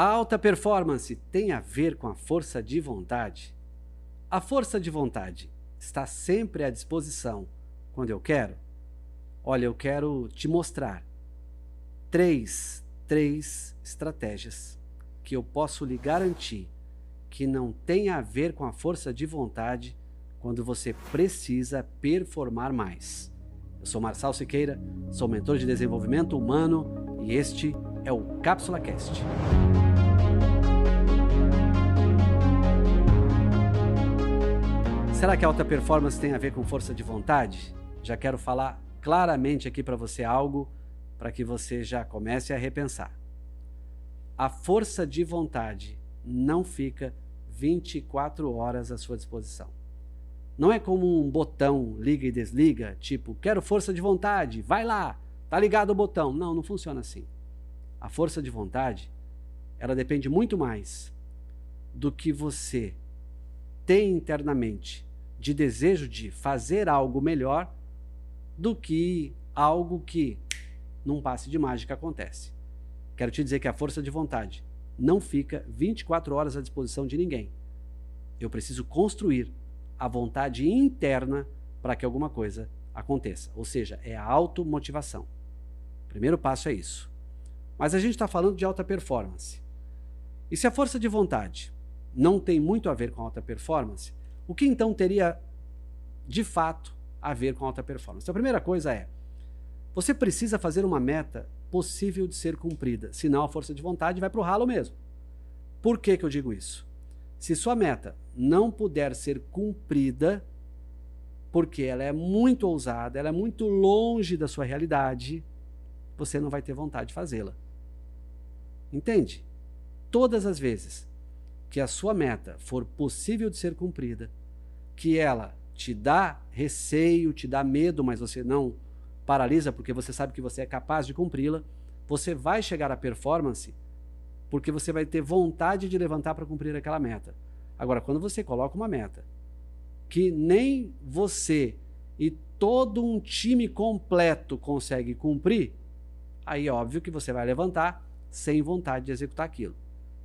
A alta performance tem a ver com a força de vontade? A força de vontade está sempre à disposição quando eu quero? Olha, eu quero te mostrar três, três estratégias que eu posso lhe garantir que não tem a ver com a força de vontade quando você precisa performar mais. Eu sou Marçal Siqueira, sou mentor de desenvolvimento humano e este é o Cápsula Cast. Será que alta performance tem a ver com força de vontade? Já quero falar claramente aqui para você algo para que você já comece a repensar. A força de vontade não fica 24 horas à sua disposição. Não é como um botão liga e desliga, tipo, quero força de vontade, vai lá, tá ligado o botão. Não, não funciona assim. A força de vontade, ela depende muito mais do que você tem internamente de desejo de fazer algo melhor do que algo que num passe de mágica acontece. Quero te dizer que a força de vontade não fica 24 horas à disposição de ninguém. Eu preciso construir a vontade interna para que alguma coisa aconteça. Ou seja, é a automotivação. O primeiro passo é isso. Mas a gente está falando de alta performance. E se a força de vontade não tem muito a ver com alta performance, o que então teria de fato a ver com alta performance? Então, a primeira coisa é: você precisa fazer uma meta possível de ser cumprida, senão a força de vontade vai para o ralo mesmo. Por que, que eu digo isso? Se sua meta não puder ser cumprida, porque ela é muito ousada, ela é muito longe da sua realidade, você não vai ter vontade de fazê-la. Entende? Todas as vezes que a sua meta for possível de ser cumprida, que ela te dá receio, te dá medo, mas você não paralisa porque você sabe que você é capaz de cumpri-la, você vai chegar à performance porque você vai ter vontade de levantar para cumprir aquela meta. Agora, quando você coloca uma meta que nem você e todo um time completo consegue cumprir, aí é óbvio que você vai levantar sem vontade de executar aquilo.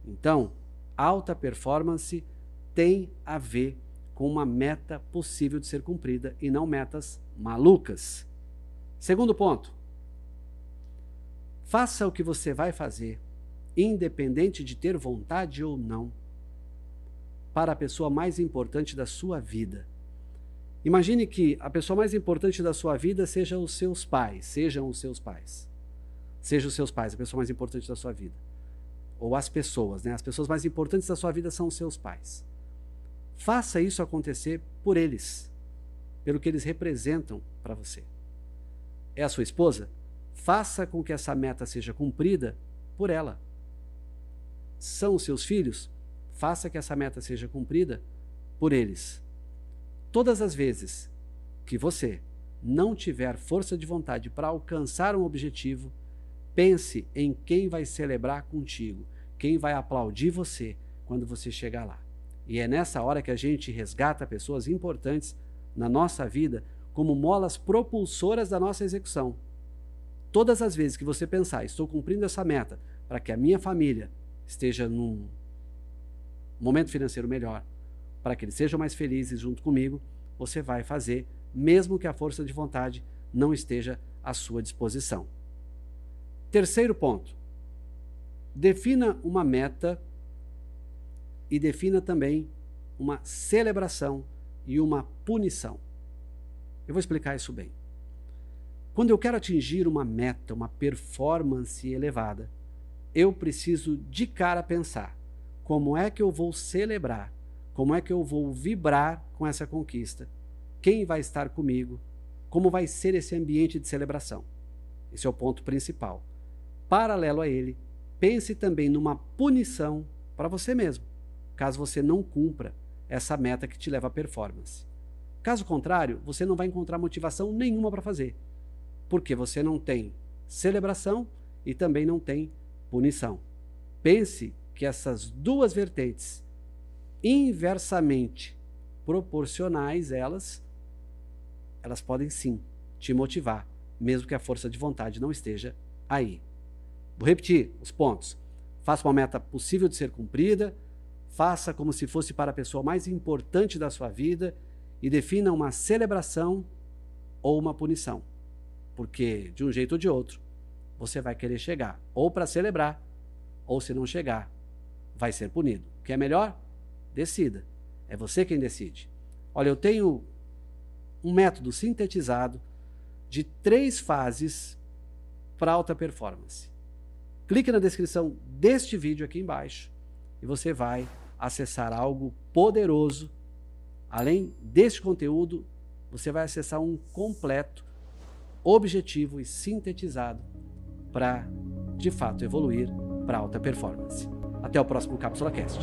Então, alta performance tem a ver com uma meta possível de ser cumprida e não metas malucas. Segundo ponto, faça o que você vai fazer, independente de ter vontade ou não, para a pessoa mais importante da sua vida. Imagine que a pessoa mais importante da sua vida seja os seus pais, sejam os seus pais. Sejam os seus pais, a pessoa mais importante da sua vida. Ou as pessoas, né? As pessoas mais importantes da sua vida são os seus pais. Faça isso acontecer por eles, pelo que eles representam para você. É a sua esposa? Faça com que essa meta seja cumprida por ela. São os seus filhos? Faça que essa meta seja cumprida por eles. Todas as vezes que você não tiver força de vontade para alcançar um objetivo, pense em quem vai celebrar contigo, quem vai aplaudir você quando você chegar lá. E é nessa hora que a gente resgata pessoas importantes na nossa vida como molas propulsoras da nossa execução. Todas as vezes que você pensar, estou cumprindo essa meta para que a minha família esteja num momento financeiro melhor, para que eles sejam mais felizes junto comigo, você vai fazer, mesmo que a força de vontade não esteja à sua disposição. Terceiro ponto: defina uma meta e defina também uma celebração e uma punição. Eu vou explicar isso bem. Quando eu quero atingir uma meta, uma performance elevada, eu preciso de cara pensar como é que eu vou celebrar, como é que eu vou vibrar com essa conquista, quem vai estar comigo, como vai ser esse ambiente de celebração. Esse é o ponto principal. Paralelo a ele, pense também numa punição para você mesmo caso você não cumpra essa meta que te leva à performance. Caso contrário, você não vai encontrar motivação nenhuma para fazer, porque você não tem celebração e também não tem punição. Pense que essas duas vertentes, inversamente proporcionais, elas, elas podem sim te motivar, mesmo que a força de vontade não esteja aí. Vou repetir os pontos. Faça uma meta possível de ser cumprida, faça como se fosse para a pessoa mais importante da sua vida e defina uma celebração ou uma punição. Porque, de um jeito ou de outro, você vai querer chegar ou para celebrar, ou se não chegar, vai ser punido. O que é melhor? Decida. É você quem decide. Olha, eu tenho um método sintetizado de três fases para alta performance. Clique na descrição deste vídeo aqui embaixo e você vai acessar algo poderoso. Além deste conteúdo, você vai acessar um completo, objetivo e sintetizado para, de fato, evoluir para alta performance. Até o próximo Cápsula Cast.